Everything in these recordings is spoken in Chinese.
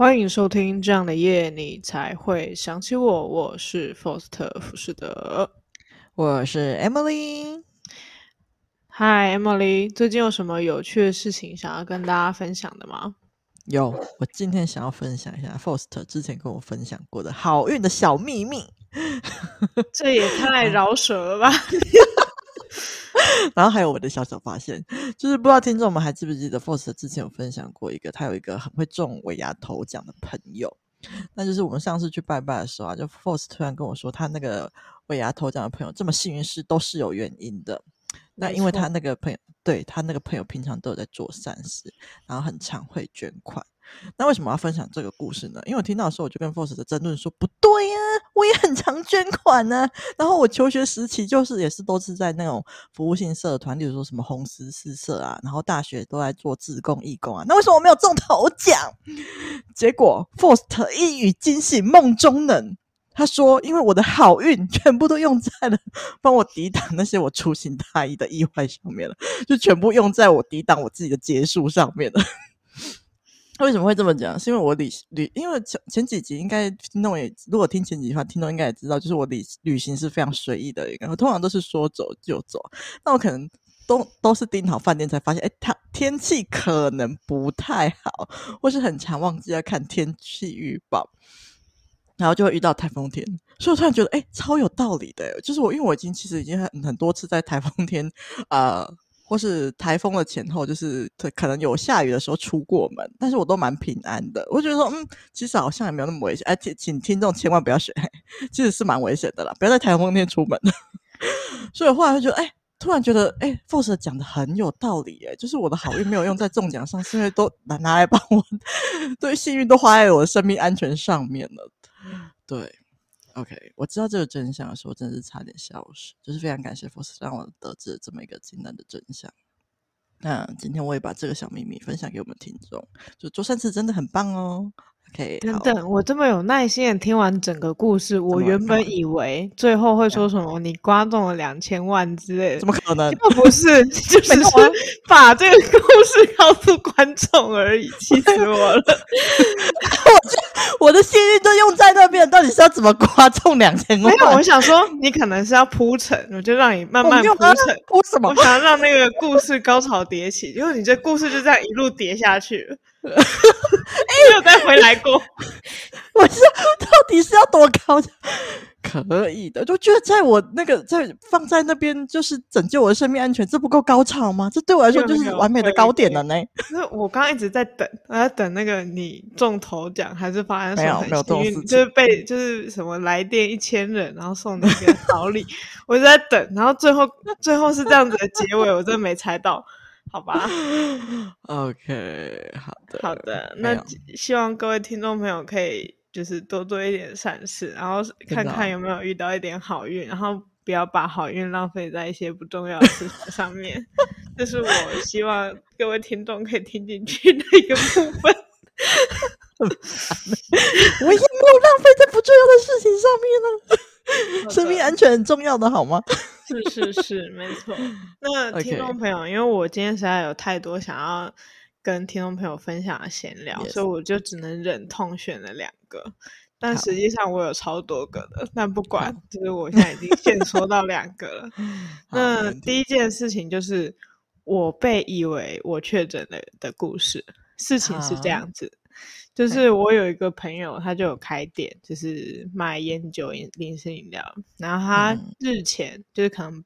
欢迎收听这样的夜，你才会想起我。我是 Foster 福士德，我是 Emily。Hi Emily，最近有什么有趣的事情想要跟大家分享的吗？有，我今天想要分享一下 Foster 之前跟我分享过的好运的小秘密。这也太 饶舌了吧！然后还有我的小小发现，就是不知道听众们还记不记得 f o r c e 之前有分享过一个，他有一个很会中尾牙头奖的朋友。那就是我们上次去拜拜的时候啊，就 f o r c e 突然跟我说，他那个尾牙头奖的朋友这么幸运是都是有原因的。那因为他那个朋友，对，他那个朋友平常都有在做善事，然后很常会捐款。那为什么要分享这个故事呢？因为我听到的时候，我就跟 Forst 的争论说，不对呀、啊，我也很常捐款呢、啊。然后我求学时期就是也是都是在那种服务性社团，例如说什么红十字社啊，然后大学都在做志工义工啊。那为什么我没有中头奖？结果 Forst 一语惊醒梦中人，他说：“因为我的好运全部都用在了帮我抵挡那些我粗心大意的意外上面了，就全部用在我抵挡我自己的结束上面了。”为什么会这么讲？是因为我旅旅，因为前前几集应该听众也，如果听前几集的话，听众应该也知道，就是我旅旅行是非常随意的一个，通常都是说走就走。那我可能都都是订好饭店才发现，哎，它天气可能不太好，或是很常忘记要看天气预报，然后就会遇到台风天。所以我突然觉得，哎，超有道理的，就是我因为我已经其实已经很很多次在台风天啊。或是台风的前后，就是可能有下雨的时候出过门，但是我都蛮平安的。我觉得说，嗯，其实好像也没有那么危险。而且请听众千万不要学，其实是蛮危险的啦，不要在台风天出门。所以后来就觉得，哎、突然觉得，哎、欸，Faust 讲的很有道理，哎，就是我的好运没有用在中奖上，是因为都拿拿来帮我，对，幸运都花在我的生命安全上面了。对。OK，我知道这个真相的时候，真的是差点笑死。就是非常感谢 Faust 让我得知了这么一个惊人的真相。那今天我也把这个小秘密分享给我们听众，就做善事真的很棒哦。OK，等等，我这么有耐心的听完整个故事，我原本以为最后会说什么你刮中了两千万之类的，怎么可能？不是，就是把这个故事告诉观众而已，气死我了。我 我的幸运都用在那边，到底是要怎么刮中两千万？没有，我想说你可能是要铺陈，我就让你慢慢铺陈。铺什么？我想要让那个故事高潮迭起，因为你这故事就这样一路叠下去了。哎，没有再回来过。我是到底是要多高？可以的，就觉得在我那个在放在那边，就是拯救我的生命安全，这不够高潮吗？这对我来说就是完美的高点了呢。那我刚刚一直在等，我在等那个你中头奖还是发生什么没有没有中，就是被就是什么来电一千人，然后送那个好礼，我就在等，然后最后最后是这样子的结尾，我真的没猜到。好吧，OK，好的，好的，那希望各位听众朋友可以就是多做一点善事，然后看看有没有遇到一点好运，然后不要把好运浪费在一些不重要的事情上面。这是我希望各位听众可以听进去的一个部分。我也没有浪费在不重要的事情上面呢，生命安全很重要的好吗？是是是，没错。那听众朋友，因为我今天实在有太多想要跟听众朋友分享的闲聊，yes. 所以我就只能忍痛选了两个。但实际上我有超多个的，但不管，就是我现在已经限缩到两个了。那第一件事情就是我被以为我确诊了的故事。事情是这样子。就是我有一个朋友，他就有开店，就是卖烟酒、饮零食饮料。然后他日前就是可能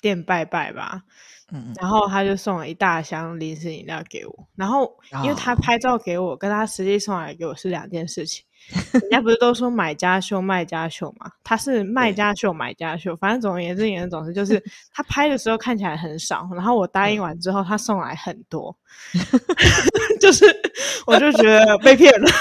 店拜拜吧，嗯，然后他就送了一大箱零食饮料给我。然后因为他拍照给我，跟他实际送来给我是两件事情。人家不是都说买家秀卖家秀嘛？他是卖家秀买家秀，反正总而言之言总之就是他拍的时候看起来很少，然后我答应完之后他送来很多，就是我就觉得被骗了。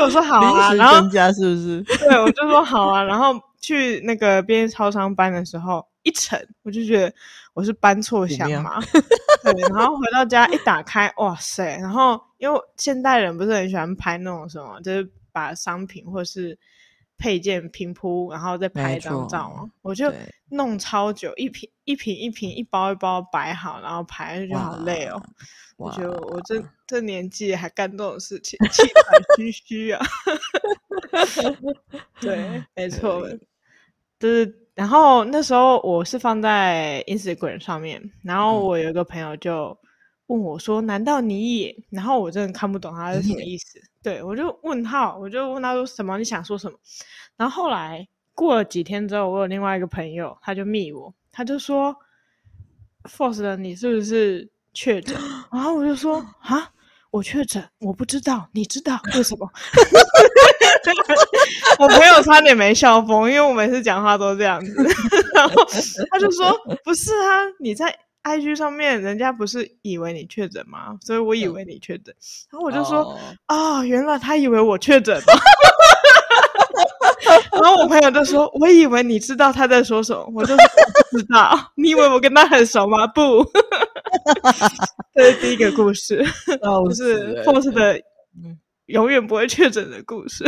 我说好啊，然后家是不是？对，我就说好啊，然后去那个便利超商搬的时候一沉，我就觉得我是搬错箱嘛。对，然后回到家一打开，哇塞，然后。因为现代人不是很喜欢拍那种什么，就是把商品或是配件平铺，然后再拍一张照嘛。我就弄超久，一瓶一瓶一瓶，一包一包摆好，然后拍，就觉得好累哦。我觉得我这这年纪还干这种事情，气喘吁吁啊。对，没错，就是。然后那时候我是放在 Instagram 上面，然后我有一个朋友就问我说：“难道你也？”然后我真的看不懂他是什么意思。对，我就问号，我就问他说什么？你想说什么？然后后来过了几天之后，我有另外一个朋友，他就密我，他就说：“Force，你是不是确诊？”然后我就说：“啊。”我确诊，我不知道，你知道为什么？我朋友差点没笑疯，因为我每次讲话都这样子。然后他就说：“不是啊，你在 IG 上面，人家不是以为你确诊吗？所以我以为你确诊。”然后我就说：“啊、哦，原来他以为我确诊了。”然后我朋友就说：“我以为你知道他在说什么。”我就说：“不知道，你以为我跟他很熟吗？”不。这是第一个故事，就是 Force 的永远不会确诊的故事。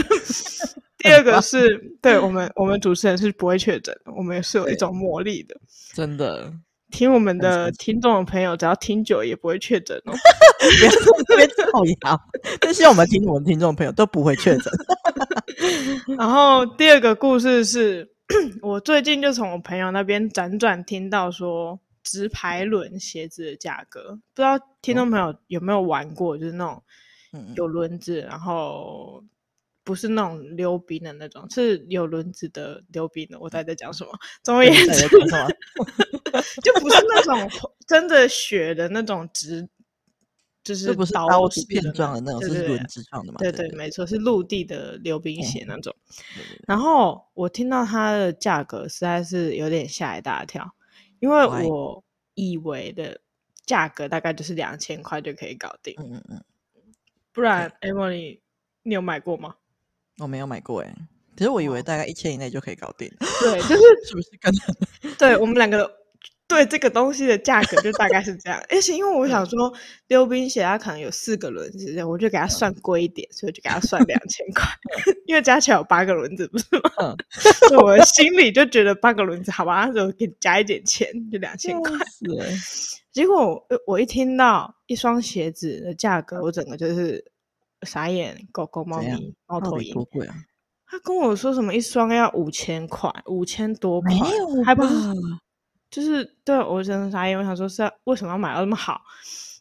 第二个是对我们，我们主持人是不会确诊的，我们也是有一种魔力的。真的，听我们的听众的朋友，只要听久也不会确诊哦。别别造谣，但是我们听我们听众朋友都不会确诊。然后第二个故事是我最近就从我朋友那边辗转听到说。直排轮鞋子的价格，不知道听众朋友有没有玩过？哦、就是那种有轮子，然后不是那种溜冰的那种，是有轮子的溜冰的。我在 在讲什么？总而言之，就不是那种 真的雪的那种直，就是不是刀片状的那种，是轮子状的嘛？对对，没错，是陆地的溜冰鞋那种。然后我听到它的价格，实在是有点吓一大跳。因为我以为的价格大概就是两千块就可以搞定，嗯嗯嗯，不然 Emily，你有买过吗？我没有买过哎，其实我以为大概一千以内就可以搞定。对，就是是不是跟？对我们两个。对这个东西的价格就大概是这样，而且因为我想说溜冰鞋它可能有四个轮子，我就给它算贵一点，所以就给它算两千块，因为加起来有八个轮子，不是吗？嗯，我的心里就觉得八个轮子好吧，那时候给加一点钱，就两千块。是，结果我，我一听到一双鞋子的价格，我整个就是傻眼，狗狗、猫咪、猫头鹰，多贵啊！他跟我说什么一双要五千块，五千多块，没有，还不是。就是对我真的傻眼，我想说是要为什么要买到那么好？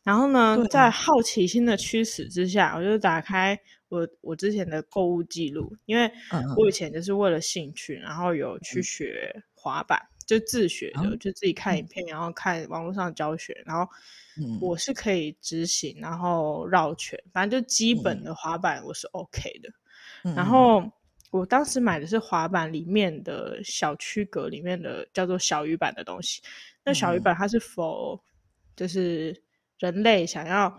然后呢，啊、在好奇心的驱使之下，我就打开我我之前的购物记录，因为我以前就是为了兴趣，然后有去学滑板，嗯、就自学的，嗯、就自己看影片，然后看网络上教学，然后我是可以执行，然后绕圈，反正就基本的滑板我是 OK 的，嗯、然后。我当时买的是滑板里面的小区隔里面的叫做小鱼板的东西。那小鱼板它是 for 就是人类想要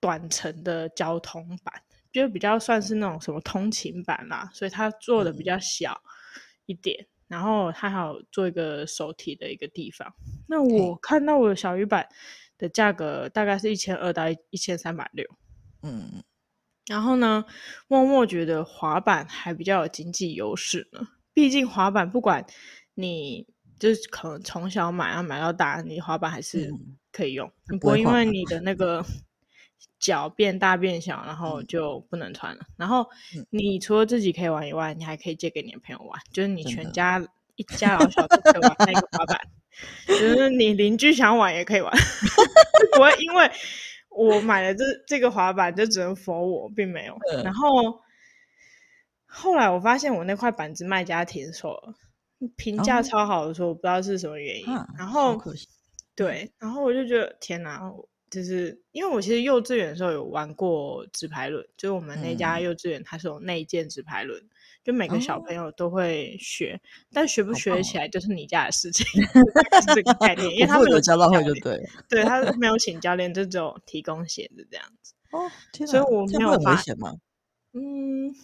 短程的交通板，就比较算是那种什么通勤板啦，所以它做的比较小一点。然后它还有做一个手提的一个地方。那我看到我的小鱼板的价格大概是一千二到一千三百六。嗯。然后呢，默默觉得滑板还比较有经济优势呢。毕竟滑板不管你就是可能从小买啊买到大，你滑板还是可以用，嗯、你不过因为你的那个脚变大变小，然后就不能穿了。嗯、然后你除了自己可以玩以外，你还可以借给你的朋友玩，就是你全家一家老小都可以玩那个滑板，就是你邻居想玩也可以玩，不会因为。我买了这这个滑板就只能 for 我，并没有。嗯、然后后来我发现我那块板子卖家停售了，评价超好的时候，我不知道是什么原因。哦、然后对，然后我就觉得天哪，就是因为我其实幼稚园的时候有玩过纸牌轮，就是我们那家幼稚园它是有内建纸牌轮。嗯就每个小朋友都会学，哦、但学不学起来就是你家的事情，是这个概念。因为他没有教练会就对，对他 没有请教练，就只有提供鞋子这样子。哦，所以我没有发。这很危险吗？嗯，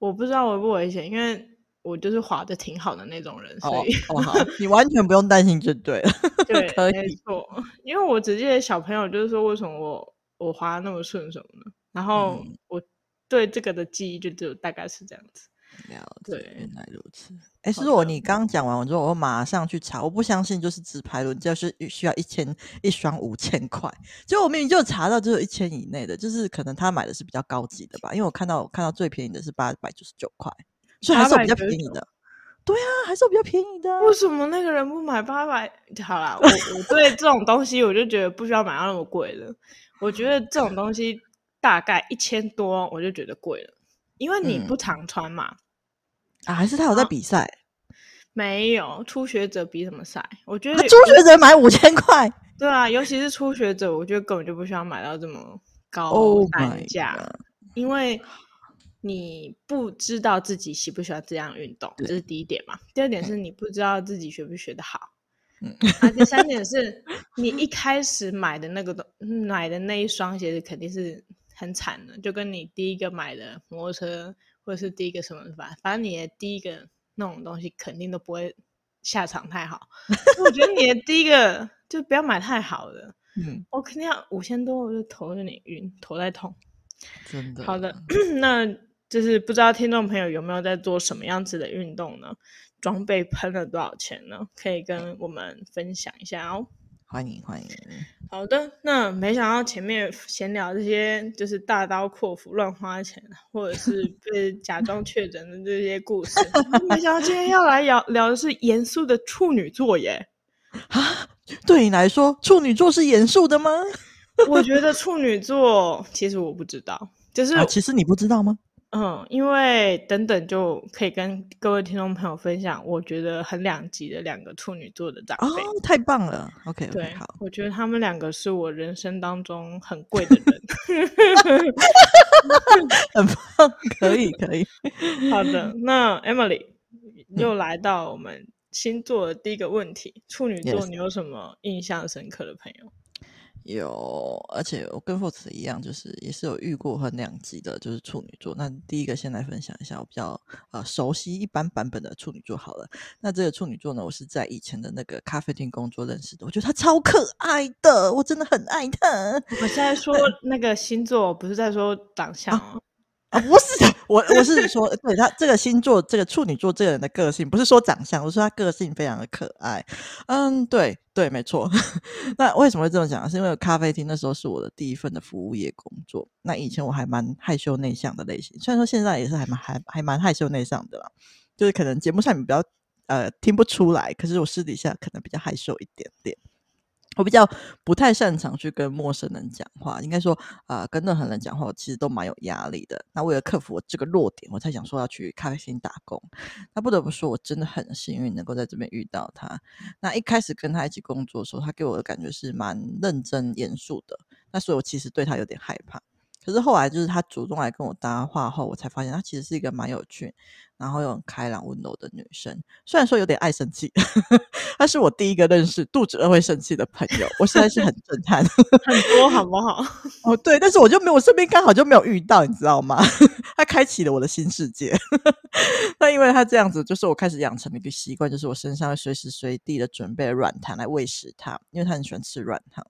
我不知道危不危险，因为我就是滑的挺好的那种人，所以哦，哦好，你完全不用担心就对了。对，可以没错，因为我只记得小朋友就是说，为什么我我滑那么顺什么的，然后我。嗯对这个的记忆就只有大概是这样子，了解，原来如此。哎，是我你刚讲完我之后，我马上去查，我不相信就是直排轮就是需要一千一双五千块，结果我明明就查到只有一千以内的，就是可能他买的是比较高级的吧，因为我看到我看到最便宜的是八百九十九块，所以还是比较便宜的。对啊，还是比较便宜的。为什么那个人不买八百？好啦，我我对这种东西我就觉得不需要买到那么贵了。我觉得这种东西大概一千多，我就觉得贵了，因为你不常穿嘛。嗯、啊，还是他有在比赛？没有，初学者比什么赛？我觉得初学者买五千块。对啊，尤其是初学者，我觉得根本就不需要买到这么高单价，oh、因为。你不知道自己喜不喜欢这样运动，这是第一点嘛。第二点是你不知道自己学不学得好。嗯，啊，第三点 是你一开始买的那个东买的那一双鞋子肯定是很惨的，就跟你第一个买的摩托车或者是第一个什么反反正你的第一个那种东西肯定都不会下场太好。我觉得你的 第一个就不要买太好的。嗯，我肯定要五千多，我就头有点晕，头在痛。真的。好的，那。就是不知道听众朋友有没有在做什么样子的运动呢？装备喷了多少钱呢？可以跟我们分享一下哦。欢迎欢迎。好的，那没想到前面闲聊这些就是大刀阔斧乱花钱，或者是 被假装确诊的这些故事，没想到今天要来聊聊的是严肃的处女座耶。啊，对你来说，处女座是严肃的吗？我觉得处女座其实我不知道，就是、啊、其实你不知道吗？嗯，因为等等就可以跟各位听众朋友分享，我觉得很两极的两个处女座的长辈哦，太棒了！OK，, okay 对，好，我觉得他们两个是我人生当中很贵的人，很棒，可以可以。好的，那 Emily 又来到我们星座的第一个问题，嗯、处女座，你有什么印象深刻的朋友？有，而且我跟 Fox 一样，就是也是有遇过很两极的，就是处女座。那第一个先来分享一下我比较呃熟悉一般版本的处女座好了。那这个处女座呢，我是在以前的那个咖啡厅工作认识的，我觉得他超可爱的，我真的很爱他。我现在说那个星座，不是在说长相哦。啊，不是，我我是说，对他这个星座，这个处女座这个人的个性，不是说长相，我说他个性非常的可爱。嗯，对对，没错。那为什么会这么讲？是因为咖啡厅那时候是我的第一份的服务业工作。那以前我还蛮害羞内向的类型，虽然说现在也是还蛮还还蛮害羞内向的啦，就是可能节目上面比较呃听不出来，可是我私底下可能比较害羞一点点。我比较不太擅长去跟陌生人讲话，应该说，啊、呃，跟任何人讲话，我其实都蛮有压力的。那为了克服我这个弱点，我才想说要去咖啡厅打工。那不得不说，我真的很幸运能够在这边遇到他。那一开始跟他一起工作的时候，他给我的感觉是蛮认真严肃的。那所以我其实对他有点害怕。可是后来就是他主动来跟我搭话后，我才发现他其实是一个蛮有趣，然后又很开朗温柔的女生。虽然说有点爱生气，她是我第一个认识肚子饿会生气的朋友，我现在是很震撼。很多好不好？哦，对，但是我就没有，我身边刚好就没有遇到，你知道吗？他开启了我的新世界。那因为他这样子，就是我开始养成了一个习惯，就是我身上会随时随地的准备软糖来喂食他，因为他很喜欢吃软糖。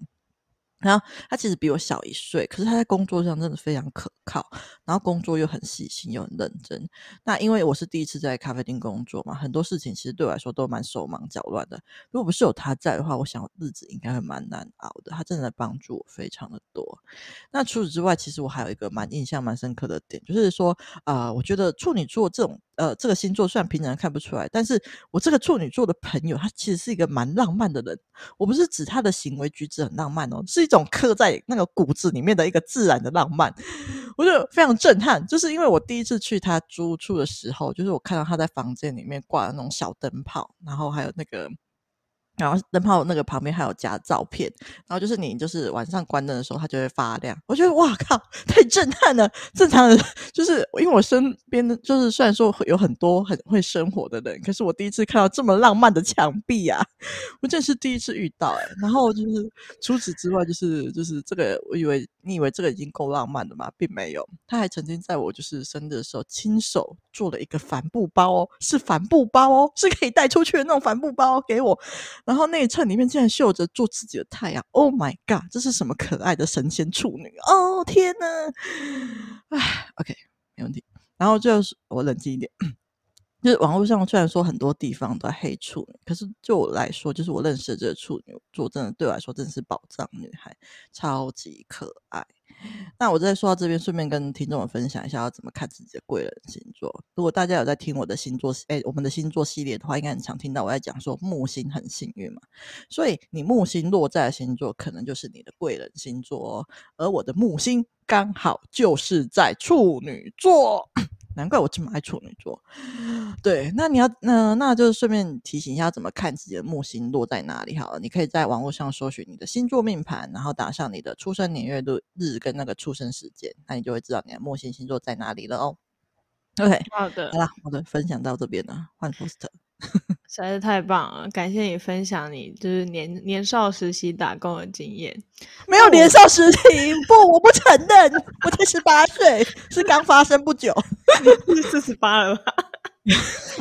然后他其实比我小一岁，可是他在工作上真的非常可靠，然后工作又很细心又很认真。那因为我是第一次在咖啡厅工作嘛，很多事情其实对我来说都蛮手忙脚乱的。如果不是有他在的话，我想日子应该会蛮难熬的。他真的帮助我非常的多。那除此之外，其实我还有一个蛮印象蛮深刻的点，就是说啊、呃，我觉得处女座这种。呃，这个星座虽然平常看不出来，但是我这个处女座的朋友，他其实是一个蛮浪漫的人。我不是指他的行为举止很浪漫哦，是一种刻在那个骨子里面的一个自然的浪漫，我就非常震撼。就是因为我第一次去他租处的时候，就是我看到他在房间里面挂的那种小灯泡，然后还有那个。然后灯泡那个旁边还有夹照片，然后就是你就是晚上关灯的时候，它就会发亮。我觉得哇靠，太震撼了！正常的就是因为我身边的就是虽然说有很多很会生活的人，可是我第一次看到这么浪漫的墙壁啊，我真是第一次遇到哎、然后就是除此之外，就是就是这个，我以为你以为这个已经够浪漫了吗？并没有，他还曾经在我就是生日的时候亲手做了一个帆布包哦，是帆布包哦，是可以带出去的那种帆布包给我。然后内衬里面竟然绣着做自己的太阳，Oh my god，这是什么可爱的神仙处女？哦天呐，哎，OK，没问题。然后就是我冷静一点。就是网络上虽然说很多地方都黑处女，可是就我来说，就是我认识的这个处女座，真的对我来说真的是宝藏女孩，超级可爱。那我再说到这边，顺便跟听众们分享一下要怎么看自己的贵人星座。如果大家有在听我的星座，哎，我们的星座系列的话，应该很常听到我在讲说木星很幸运嘛，所以你木星落在的星座可能就是你的贵人星座哦。而我的木星刚好就是在处女座。难怪我这么爱处女座，对，那你要那那就是顺便提醒一下，怎么看自己的木星落在哪里好了。你可以在网络上搜寻你的星座命盘，然后打上你的出生年月日日跟那个出生时间，那你就会知道你的木星星座在哪里了哦。OK，好的，好了，我的分享到这边了，换 Post。实在是太棒了！感谢你分享你就是年年少时期打工的经验。没有年少时期，不，我不承认，我才十八岁，是刚发生不久。你四十八了吧？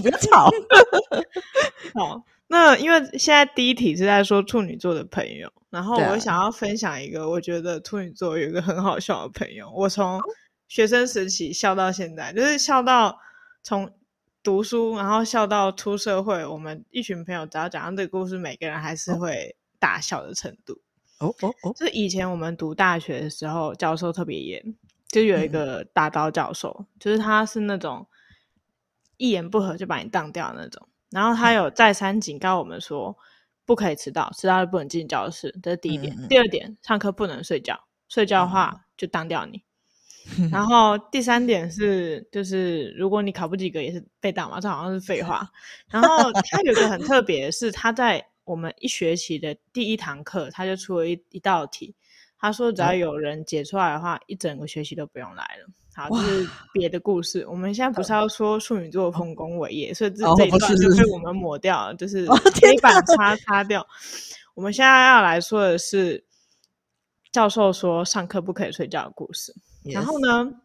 不要吵。好，那因为现在第一题是在说处女座的朋友，然后我想要分享一个，我觉得处女座有一个很好笑的朋友。我从学生时期笑到现在，就是笑到从。读书，然后笑到出社会，我们一群朋友只要讲到这个故事，每个人还是会大笑的程度。哦哦哦！就是以前我们读大学的时候，教授特别严，就有一个大刀教授，嗯、就是他是那种一言不合就把你当掉的那种。然后他有再三警告我们说，不可以迟到，迟到就不能进教室，这是第一点。第二点，上课不能睡觉，睡觉的话就当掉你。然后第三点是，就是如果你考不及格也是被打嘛，这好像是废话。然后他有个很特别的是，他在我们一学期的第一堂课，他就出了一一道题，他说只要有人解出来的话，一整个学期都不用来了。好，就是别的故事。我们现在不是要说处女座丰功伟业，所以这这一段就被我们抹掉了，就是黑板擦擦掉。我们现在要来说的是教授说上课不可以睡觉的故事。然后呢，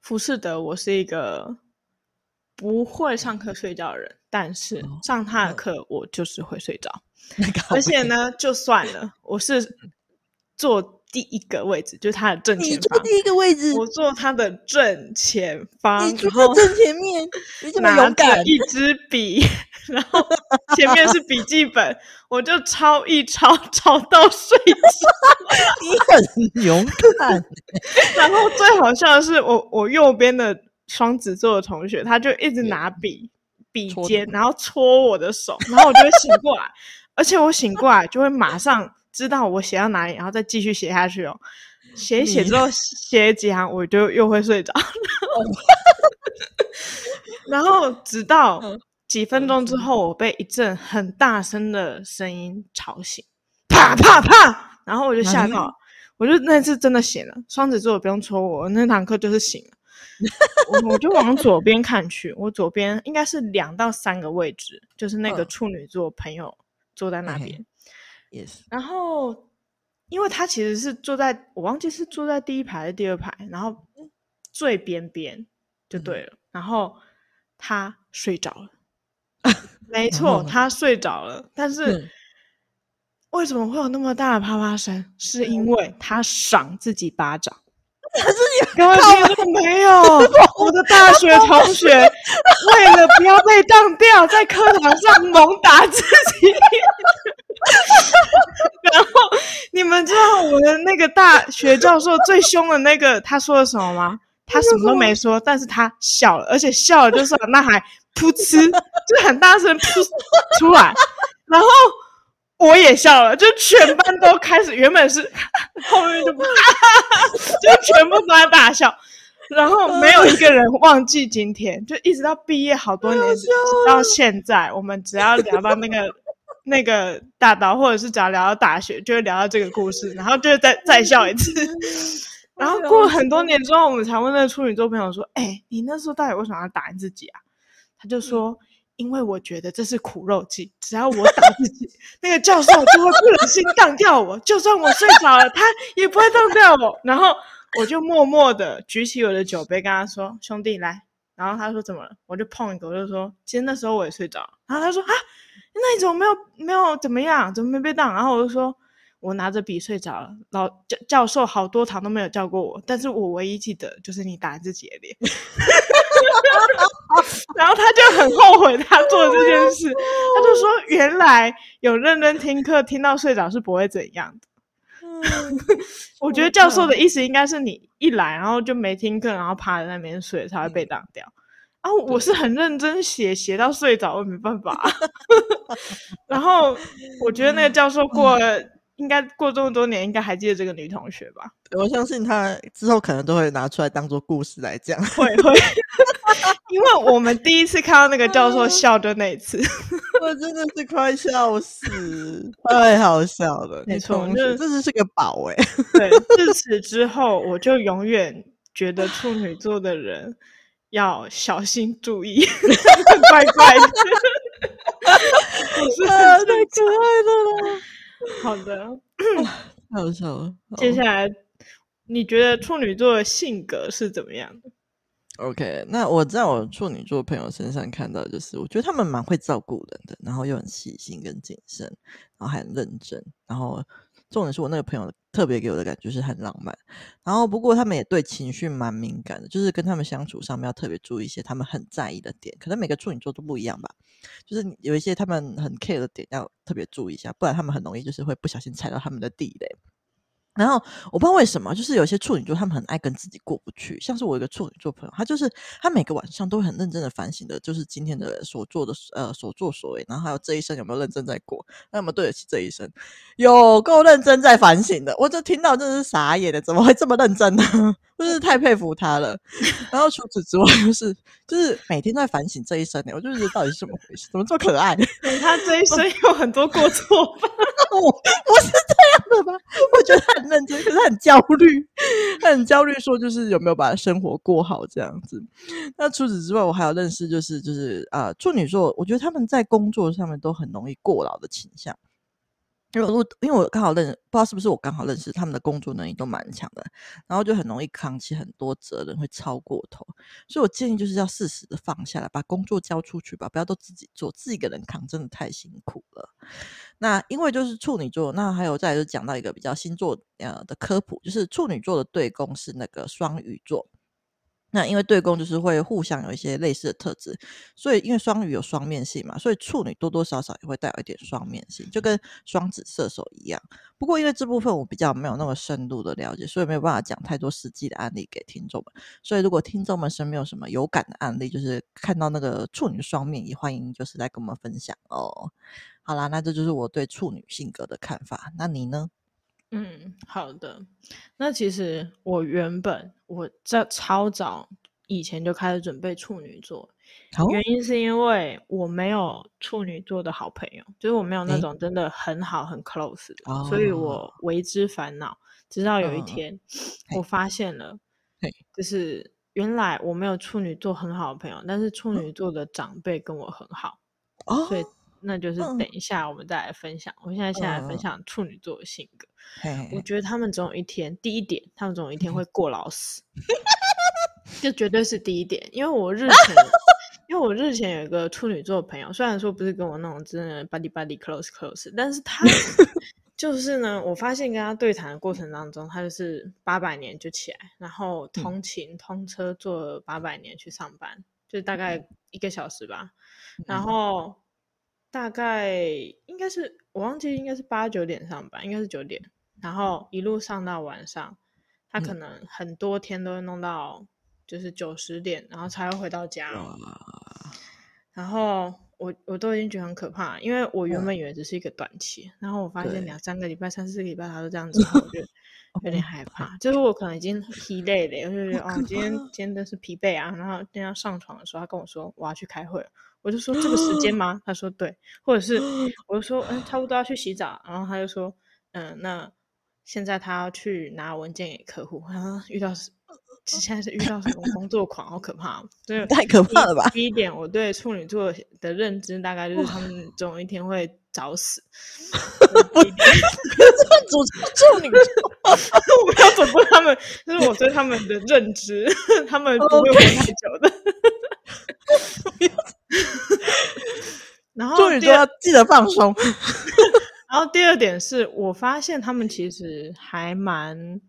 浮士德，我是一个不会上课睡觉的人，但是上他的课我就是会睡着。而且呢，就算了，我是坐第一个位置，就是他的正前方。你坐第一个位置，我坐他的正前方，你坐正前面，你怎么勇敢，一支笔。然后前面是笔记本，我就抄一抄，抄到睡着。你很勇敢。然后最好笑的是我，我我右边的双子座的同学，他就一直拿笔笔尖，然后戳我的手，然后我就会醒过来，而且我醒过来就会马上知道我写到哪里，然后再继续写下去哦。写一写之后 写几行，我就又会睡着。然后直到。几分钟之后，我被一阵很大声的声音吵醒，啪啪啪，然后我就吓到了，我就那次真的醒了。双子座不用戳我，那堂课就是醒了。我我就往左边看去，我左边应该是两到三个位置，就是那个处女座朋友坐在那边。Yes，然后因为他其实是坐在我忘记是坐在第一排还是第二排，然后最边边就对了。然后他睡着了。没错，他睡着了，但是为什么会有那么大的啪啪声？是因为他赏自己巴掌。他自己各位听众朋友，我的大学同学为了不要被当掉，在课堂上猛打自己。然后你们知道我的那个大学教授最凶的那个他说了什么吗？他什么都没说，但是他笑了，而且笑了就是那还。噗嗤，就很大声噗出来，然后我也笑了，就全班都开始，原本是 后面就不，就全部都在大笑，然后没有一个人忘记今天，就一直到毕业好多年，直到现在，我们只要聊到那个那个大刀，或者是只要聊到大学，就会聊到这个故事，然后就会再再笑一次。然后过了很多年之后，我们才问那个处女座朋友说：“哎、欸，你那时候到底为什么要打你自己啊？”他就说：“因为我觉得这是苦肉计，只要我打自己，那个教授就会不忍心当掉我。就算我睡着了，他也不会当掉我。然后我就默默的举起我的酒杯，跟他说：‘兄弟，来。’然后他说：‘怎么了？’我就碰一个，我就说：‘其实那时候我也睡着了。’然后他说：‘啊，那你怎么没有没有怎么样？怎么没被当？’然后我就说：‘我拿着笔睡着了。老教教授好多堂都没有叫过我，但是我唯一记得就是你打自己的脸。’”然后他就很后悔他做这件事，他就说原来有认真听课，听到睡着是不会怎样的。我觉得教授的意思应该是你一来，然后就没听课，然后趴在那边睡才会被挡掉。啊，我是很认真写，写到睡着，我没办法。然后 我觉得那个教授过了，应该过这么多年，应该还记得这个女同学吧？我相信他之后可能都会拿出来当做故事来讲。会会，因为我们第一次看到那个教授笑的那一次，我真的是快笑死，太好笑了。没错，这这是个宝哎。对，自此之后，我就永远觉得处女座的人。要小心注意，乖乖的 太可爱了。好的，太好笑了。接下来，你觉得处女座的性格是怎么样的？OK，那我在我处女座朋友身上看到，就是我觉得他们蛮会照顾人的，然后又很细心跟谨慎，然后还很认真，然后。重点是我那个朋友特别给我的感觉是很浪漫，然后不过他们也对情绪蛮敏感的，就是跟他们相处上面要特别注意一些他们很在意的点，可能每个处女座都不一样吧，就是有一些他们很 care 的点要特别注意一下，不然他们很容易就是会不小心踩到他们的地雷。然后我不知道为什么，就是有些处女座他们很爱跟自己过不去，像是我一个处女座朋友，他就是他每个晚上都会很认真的反省的，就是今天的所做的呃所作所为，然后还有这一生有没有认真在过，那么对得起这一生，有够认真在反省的，我就听到真是傻眼的，怎么会这么认真呢？真是太佩服他了。然后除此之外，就是就是每天都在反省这一生，我就觉得到底是怎么回事，怎么这么可爱？他这一生有很多过错吧？我我是这样的吧？我觉得很。认真，可是很焦虑，很焦虑，说就是有没有把生活过好这样子。那除此之外，我还有认识，就是就是啊、呃，处女座，我觉得他们在工作上面都很容易过劳的倾向。因为我因为我刚好认识，不知道是不是我刚好认识他们的工作能力都蛮强的，然后就很容易扛起很多责任，会超过头。所以我建议就是要适时的放下来，把工作交出去吧，不要都自己做，自己一个人扛真的太辛苦了。那因为就是处女座，那还有再来就讲到一个比较星座呃的科普，就是处女座的对宫是那个双鱼座。那因为对宫就是会互相有一些类似的特质，所以因为双鱼有双面性嘛，所以处女多多少少也会带有一点双面性，就跟双子、射手一样。不过因为这部分我比较没有那么深入的了解，所以没有办法讲太多实际的案例给听众们。所以如果听众们身边有什么有感的案例，就是看到那个处女双面，也欢迎就是来跟我们分享哦。好啦，那这就是我对处女性格的看法。那你呢？嗯，好的。那其实我原本我在超早以前就开始准备处女座，哦、原因是因为我没有处女座的好朋友，就是我没有那种真的很好很 close 的，欸、所以我为之烦恼。直到有一天，哦、我发现了，就是 原来我没有处女座很好的朋友，但是处女座的长辈跟我很好，哦、所以。那就是等一下，我们再来分享。嗯、我现在先来分享处女座的性格。嗯、我觉得他们总有一天，第一点，他们总有一天会过劳死，这绝对是第一点。因为我日前，因为我日前有一个处女座的朋友，虽然说不是跟我那种真的 buddy buddy close close，但是他 就是呢，我发现跟他对谈的过程当中，他就是八百年就起来，然后通勤、嗯、通车坐八百年去上班，就大概一个小时吧，嗯、然后。大概应该是我忘记，应该是八九点上班，应该是九点，然后一路上到晚上，他可能很多天都会弄到就是九十点，然后才会回到家。然后我我都已经觉得很可怕，因为我原本以为只是一个短期，然后我发现两三个礼拜、三四个礼拜他都这样子，我就有点害怕。就是我可能已经疲累了，我就觉得哦，今天今天真是疲惫啊。然后今天要上床的时候，他跟我说我要去开会了。我就说这个时间 吗？他说对，或者是 我就说嗯，差不多要去洗澡，然后他就说嗯，那现在他要去拿文件给客户，然后遇到现在是遇到什么工作狂，好可怕，对，太可怕了吧？第一点，我对处女座的认知大概就是他们总有一天会找死。不要诅咒处女座，我不要诅咒他们，这是我对他们的认知，他们不会活太久的。然后，处女座要记得放松。然后第二点是我发现他们其实还蛮，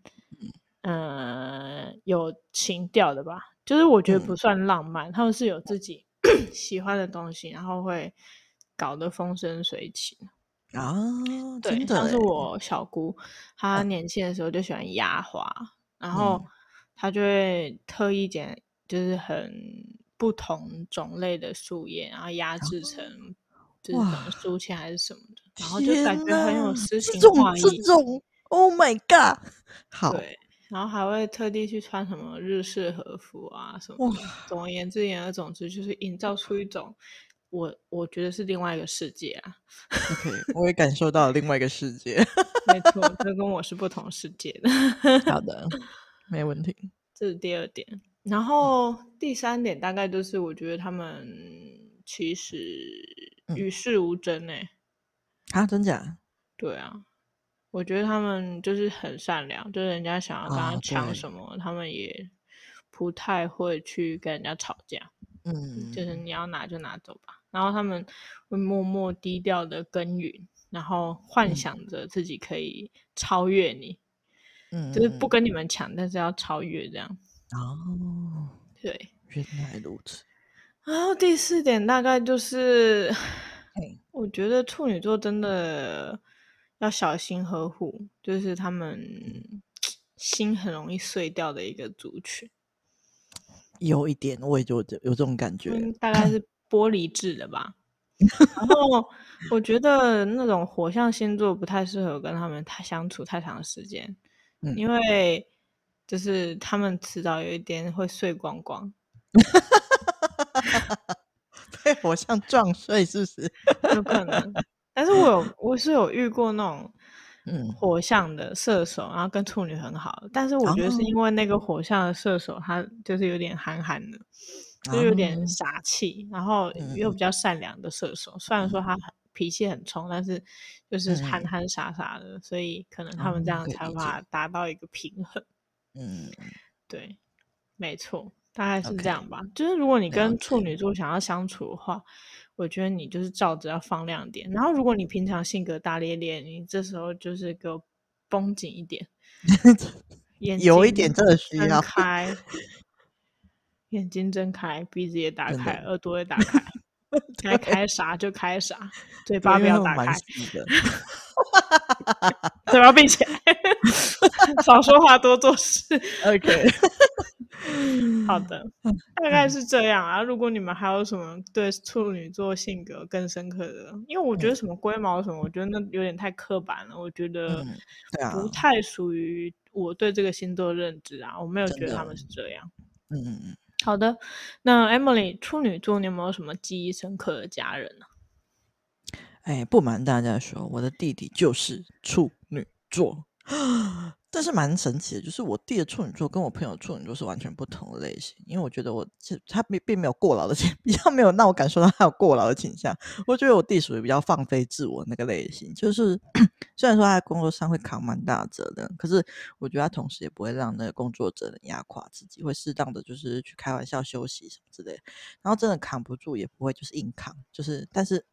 嗯、呃，有情调的吧。就是我觉得不算浪漫，嗯、他们是有自己 喜欢的东西，然后会搞得风生水起啊。对，像是我小姑，她年轻的时候就喜欢压花，嗯、然后她就会特意剪，就是很不同种类的树叶，然后压制成就是什么书签还是什么的，然后就感觉很有诗情画意。这种，Oh my God！好。对然后还会特地去穿什么日式和服啊什么的，总而言之，言而总之，就是营造出一种我我觉得是另外一个世界啊。OK，我也感受到了另外一个世界。没错，这跟我是不同世界的。好的，没问题。这是第二点，然后第三点大概就是我觉得他们其实与世无争诶、欸。啊，真假？对啊。我觉得他们就是很善良，就是人家想要跟他抢什么，哦、他们也不太会去跟人家吵架。嗯，就是你要拿就拿走吧。然后他们会默默低调的耕耘，然后幻想着自己可以超越你。嗯，就是不跟你们抢，但是要超越这样。哦，对，原来如此。然后第四点大概就是，我觉得处女座真的。要小心呵护，就是他们 心很容易碎掉的一个族群。有一点，我也就有这种感觉，嗯、大概是 玻璃质的吧。然后我觉得那种火象星座不太适合跟他们太相处太长时间，嗯、因为就是他们迟早有一天会碎光光。被火象撞碎，是不是？有可能。但是我有，我是有遇过那种，嗯，火象的射手，然后跟处女很好。但是我觉得是因为那个火象的射手，他就是有点憨憨的，就有点傻气，然后又比较善良的射手。虽然说他很脾气很冲，但是就是憨憨傻傻的，所以可能他们这样才无法达到一个平衡。嗯，对，没错，大概是这样吧。就是如果你跟处女座想要相处的话。我觉得你就是照着要放亮点，然后如果你平常性格大咧咧，你这时候就是给我绷紧一点，眼睛有一点真的需要开，眼睛睁开，鼻子也打开，耳朵也打开，该开啥就开啥，嘴巴不要打开，嘴巴闭起来，少说话多做事，OK。好的，大概是这样啊。如果你们还有什么对处女座性格更深刻的，因为我觉得什么龟毛什么，我觉得那有点太刻板了。我觉得不太属于我对这个星座的认知啊。我没有觉得他们是这样。嗯嗯嗯。好的，那 Emily 处女座，你有没有什么记忆深刻的家人呢？哎，不瞒大家说，我的弟弟就是处女座。但是蛮神奇的，就是我弟的处女座跟我朋友处女座是完全不同的类型。因为我觉得我他并并没有过劳的倾，比较没有让我感受到他有过劳的倾向。我觉得我弟属于比较放飞自我那个类型，就是 虽然说他在工作上会扛蛮大责任，可是我觉得他同时也不会让那个工作责任压垮自己，会适当的就是去开玩笑、休息什么之类。然后真的扛不住，也不会就是硬扛，就是但是。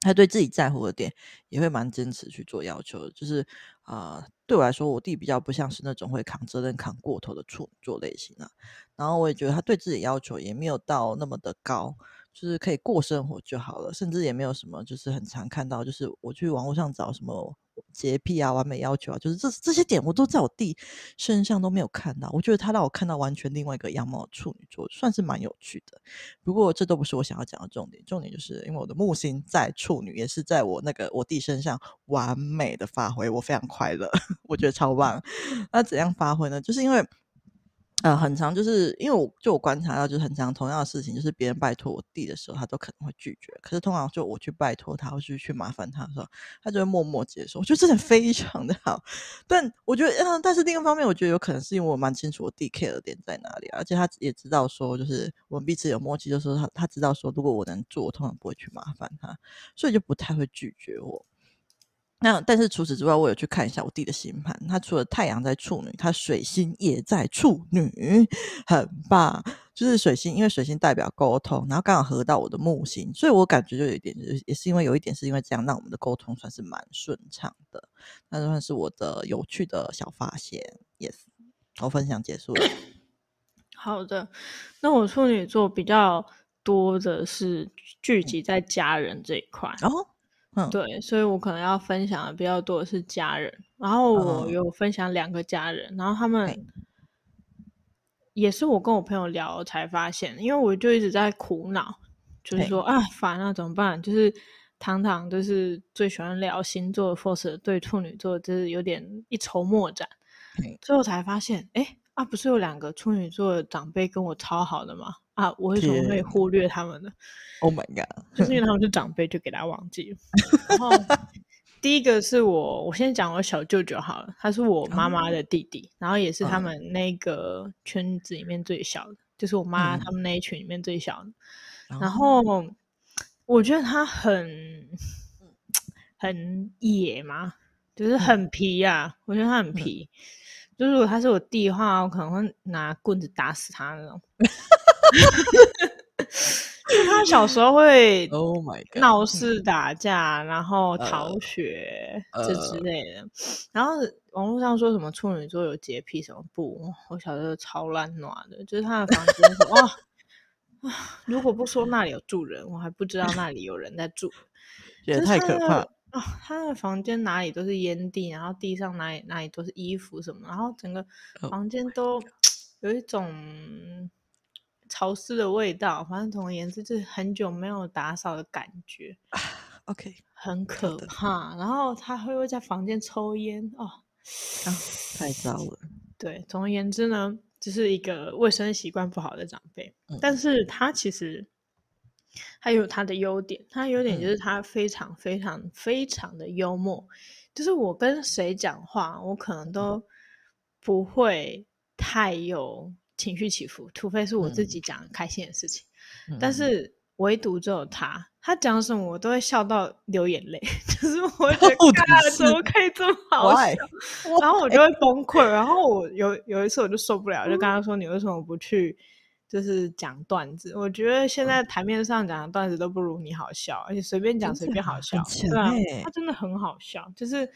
他对自己在乎的点也会蛮坚持去做要求，就是啊、对我来说，我弟比较不像是那种会扛责任扛过头的处女座类型啊。然后我也觉得他对自己要求也没有到那么的高，就是可以过生活就好了，甚至也没有什么就是很常看到，就是我去网络上找什么。洁癖啊，完美要求啊，就是这这些点我都在我弟身上都没有看到。我觉得他让我看到完全另外一个样貌的处女座，算是蛮有趣的。不过这都不是我想要讲的重点，重点就是因为我的木星在处女，也是在我那个我弟身上完美的发挥，我非常快乐，我觉得超棒。那怎样发挥呢？就是因为。呃，很常就是因为我就我观察到，就是很常同样的事情，就是别人拜托我弟的时候，他都可能会拒绝。可是通常就我去拜托他，或是去麻烦他的时候，他就会默默接受。我觉得这点非常的好。但我觉得，嗯，但是另一方面，我觉得有可能是因为我蛮清楚我弟 care 的点在哪里，而且他也知道说，就是我们彼此有默契，就是他他知道说，如果我能做，我通常不会去麻烦他，所以就不太会拒绝我。那但是除此之外，我有去看一下我弟的星盘。他除了太阳在处女，他水星也在处女，很棒。就是水星，因为水星代表沟通，然后刚好合到我的木星，所以我感觉就有一点，也是因为有一点是因为这样，让我们的沟通算是蛮顺畅的。那算是我的有趣的小发现。Yes，我分享结束了。好的，那我处女座比较多的是聚集在家人这一块，哦，嗯，对，所以我可能要分享的比较多的是家人，然后我有分享两个家人，然后他们也是我跟我朋友聊才发现，因为我就一直在苦恼，就是说啊，烦啊，怎么办？就是堂堂就是最喜欢聊星座的 Force 对处女座就是有点一筹莫展，最后才发现，哎。啊，不是有两个处女座的长辈跟我超好的吗？啊，我为什么会忽略他们呢？Oh my god！就是因为他们是长辈，就给他忘记了。然后 第一个是我，我先讲我小舅舅好了，他是我妈妈的弟弟，oh. 然后也是他们那个圈子里面最小的，就是我妈他们那一群里面最小的。嗯、然后我觉得他很很野嘛，就是很皮呀、啊，我觉得他很皮。嗯就是如果他是我弟的话，我可能会拿棍子打死他那种。就他小时候会，Oh my god，闹事打架，然后逃学这之类的。然后网络上说什么处女座有洁癖什么不？我小时候超烂暖的，就是他的房间哇啊！如果不说那里有住人，我还不知道那里有人在住，也太可怕。哦，他的房间哪里都是烟蒂，然后地上哪里哪里都是衣服什么，然后整个房间都有一种潮湿的味道。反正总而言之，就是很久没有打扫的感觉。OK，很可怕。然后他会会在房间抽烟哦，啊，太糟了。对，总而言之呢，就是一个卫生习惯不好的长辈。嗯，但是他其实。还有他的优点，他的优点就是他非常非常非常的幽默，嗯、就是我跟谁讲话，我可能都不会太有情绪起伏，除非是我自己讲开心的事情，嗯、但是唯独只有他，他讲什么我都会笑到流眼泪，就是我觉得 怎么可以这么好笑，然后我就会崩溃，然后我有有一次我就受不了，就跟他说：“你为什么不去？”就是讲段子，我觉得现在台面上讲的段子都不如你好笑，而且随便讲随便好笑，对啊，他真的很好笑，就是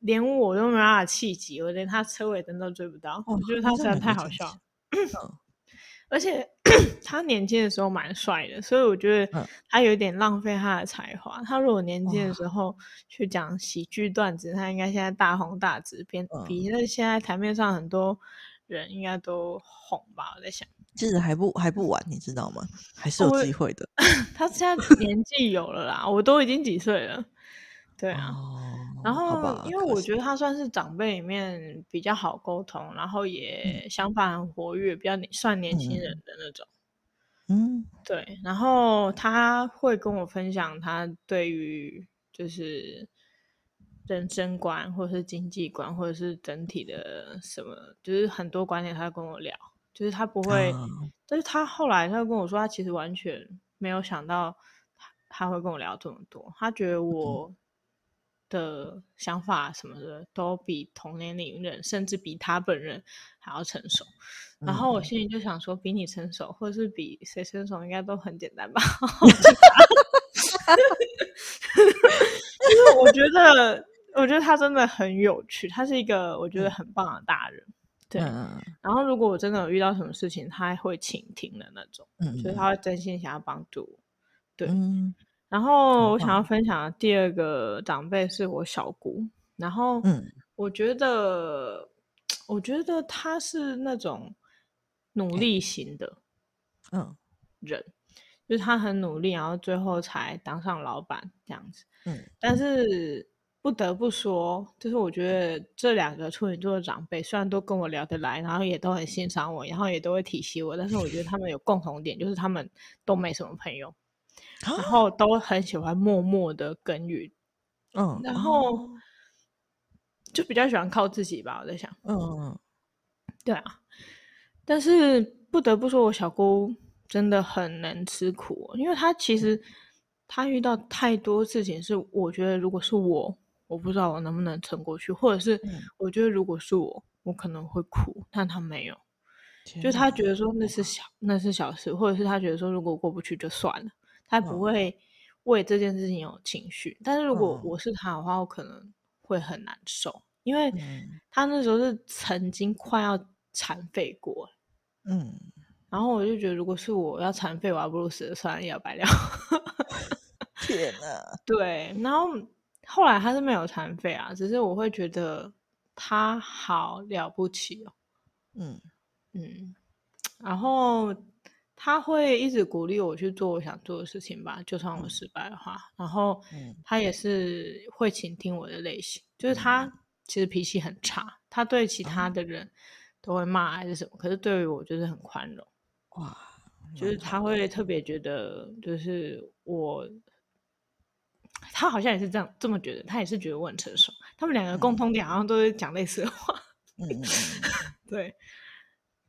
连我都没办法气急，我连他车尾灯都追不到，我觉得他实在太好笑，而且 他年轻的时候蛮帅的，所以我觉得他有点浪费他的才华。他如果年轻的时候去讲喜剧段子，他应该现在大红大紫，比比那现在台面上很多人应该都红吧？我在想。其实还不还不晚，你知道吗？还是有机会的。他现在年纪有了啦，我都已经几岁了。对啊，哦、然后因为我觉得他算是长辈里面比较好沟通，然后也想法很活跃，比较算年轻人的那种。嗯，对。然后他会跟我分享他对于就是人生观，或者是经济观，或者是整体的什么，就是很多观点，他会跟我聊。就是他不会，嗯、但是他后来他就跟我说，他其实完全没有想到他他会跟我聊这么多。他觉得我的想法什么的都比同年龄人，甚至比他本人还要成熟。嗯、然后我心里就想说，比你成熟，或者是比谁成熟，应该都很简单吧？因 为我觉得，我觉得他真的很有趣，他是一个我觉得很棒的大人。对，嗯、然后如果我真的有遇到什么事情，他还会倾听的那种，嗯，所以他会真心想要帮助我。对，嗯、然后我想要分享的第二个长辈是我小姑，然后，嗯，我觉得，我觉得他是那种努力型的，嗯，人，就是他很努力，然后最后才当上老板这样子，嗯，但是。不得不说，就是我觉得这两个处女座的长辈，虽然都跟我聊得来，然后也都很欣赏我，然后也都会体恤我，但是我觉得他们有共同点，就是他们都没什么朋友，然后都很喜欢默默的耕耘，嗯，然后就比较喜欢靠自己吧。我在想，嗯嗯，对啊，但是不得不说，我小姑真的很能吃苦，因为她其实她遇到太多事情，是我觉得如果是我。我不知道我能不能撑过去，或者是我觉得如果是我，我可能会哭，但他没有，就他觉得说那是小那是小事，或者是他觉得说如果过不去就算了，他不会为这件事情有情绪。但是如果我是他的话，我可能会很难受，因为他那时候是曾经快要残废过，嗯，然后我就觉得，如果是我要残废，我还不如死了算了，一了百了。天哪！对，然后后来他是没有残废啊，只是我会觉得他好了不起哦。嗯嗯，然后他会一直鼓励我去做我想做的事情吧，就算我失败的话。嗯、然后他也是会倾听我的类型，就是他其实脾气很差，他对其他的人都会骂还是什么，可是对于我就是很宽容。哇，就是他会特别觉得，就是我。他好像也是这样这么觉得，他也是觉得我很成熟。他们两个共通点好像都是讲类似的话，嗯，对，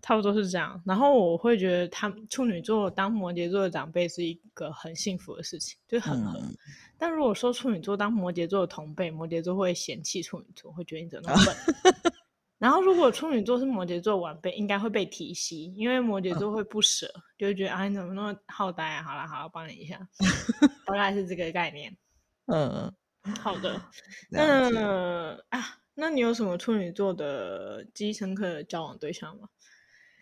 差不多是这样。然后我会觉得，他处女座当摩羯座的长辈是一个很幸福的事情，就很合。嗯、但如果说处女座当摩羯座的同辈，摩羯座会嫌弃处女座，会觉得你怎么那么笨。啊、然后如果处女座是摩羯座晚辈，应该会被提携，因为摩羯座会不舍，嗯、就会觉得啊，你怎么那么好呆啊？好了好了，帮你一下，大概是这个概念。嗯，好的。那啊，那你有什么处女座的记忆深刻的交往对象吗？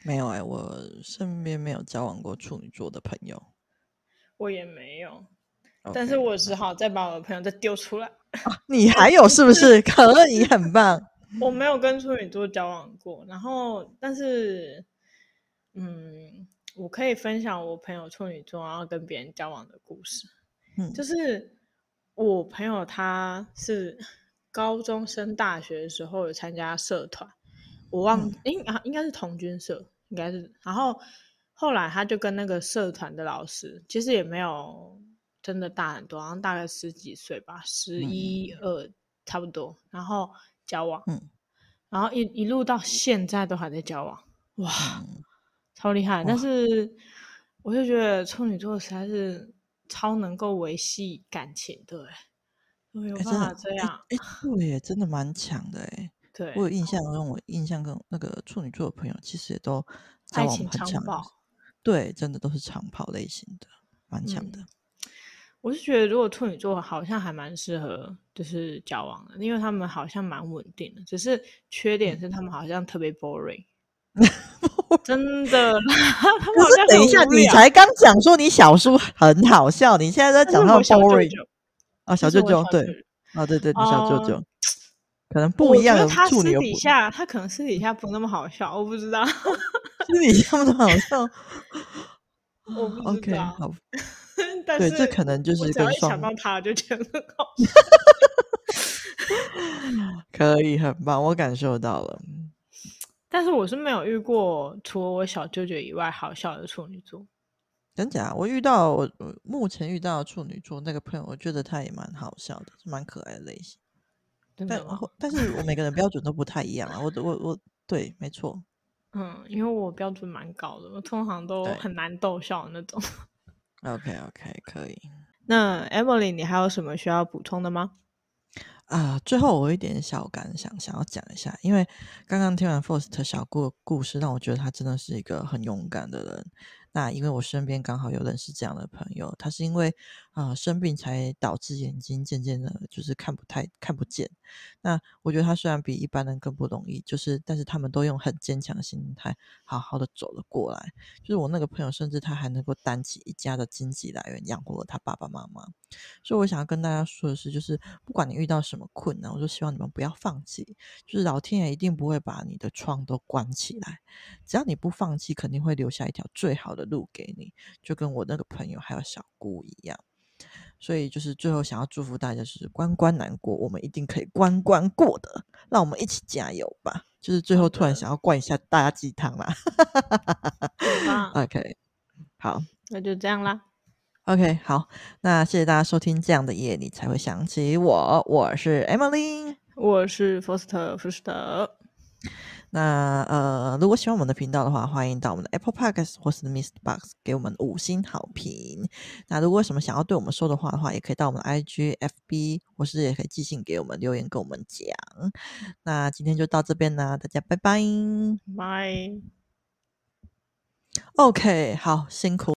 没有哎、欸，我身边没有交往过处女座的朋友。我也没有，Okay. 但是我只好再把我的朋友再丢出来。啊、你还有是不是？可以，很棒。我没有跟处女座交往过，然后但是，嗯，我可以分享我朋友处女座然后跟别人交往的故事。嗯，就是。我朋友他是高中升大学的时候有参加社团，我忘，应啊、嗯、应该是童军社，应该是。然后后来他就跟那个社团的老师，其实也没有真的大很多，好像大概十几岁吧，十一二差不多。然后交往，嗯、然后一一路到现在都还在交往，哇，嗯、超厉害！但是我就觉得处女座实在是。超能够维系感情，对，有没有办法这样？哎、欸欸，对耶，真的蛮强的哎。对，我有印象中，我印象跟那个处女座的朋友，其实也都交情很长跑。对，真的都是长跑类型的，蛮强的、嗯。我是觉得，如果处女座好像还蛮适合，就是交往的，因为他们好像蛮稳定的，只是缺点是他们好像特别 boring。真的，他们好像等一下，你才刚讲说你小叔很好笑，你现在在讲到 boring 啊，小舅舅对，啊对对，小舅舅可能不一样的处女。私底下他可能私底下不那么好笑，我不知道。私底下不那么好笑，我不知道。好，对，这可能就是跟双。想到他就觉得很好笑。可以，很棒，我感受到了。但是我是没有遇过除了我小舅舅以外好笑的处女座。真假？我遇到我目前遇到的处女座那个朋友，我觉得他也蛮好笑的，是蛮可爱的类型。但但是我每个人标准都不太一样啊。我我我对，没错。嗯，因为我标准蛮高的，我通常都很难逗笑的那种。OK OK，可以。那 Emily，你还有什么需要补充的吗？啊，最后我有一点小感想，想要讲一下，因为刚刚听完 First 小顾的故事，让我觉得他真的是一个很勇敢的人。那因为我身边刚好有认识这样的朋友，他是因为啊、生病才导致眼睛渐渐的，就是看不太看不见。那我觉得他虽然比一般人更不容易，就是但是他们都用很坚强的心态，好好的走了过来。就是我那个朋友，甚至他还能够担起一家的经济来源，养活了他爸爸妈妈。所以我想要跟大家说的是，就是不管你遇到什么困难，我就希望你们不要放弃。就是老天爷一定不会把你的窗都关起来，只要你不放弃，肯定会留下一条最好的路给你，就跟我那个朋友还有小姑一样，所以就是最后想要祝福大家，就是关关难过，我们一定可以关关过的，让我们一起加油吧！就是最后突然想要灌一下大家鸡汤啦。OK，好，那就这样啦。OK，好，那谢谢大家收听这样的夜，你才会想起我。我是 Emily，我是 Foster 福斯特。那呃，如果喜欢我们的频道的话，欢迎到我们的 Apple Podcast 或是 MixerBox 给我们五星好评。那如果有什么想要对我们说的话的话，也可以到我们的 IG、FB，或是也可以寄信给我们留言跟我们讲。那今天就到这边啦，大家拜拜，拜。OK，好，辛苦。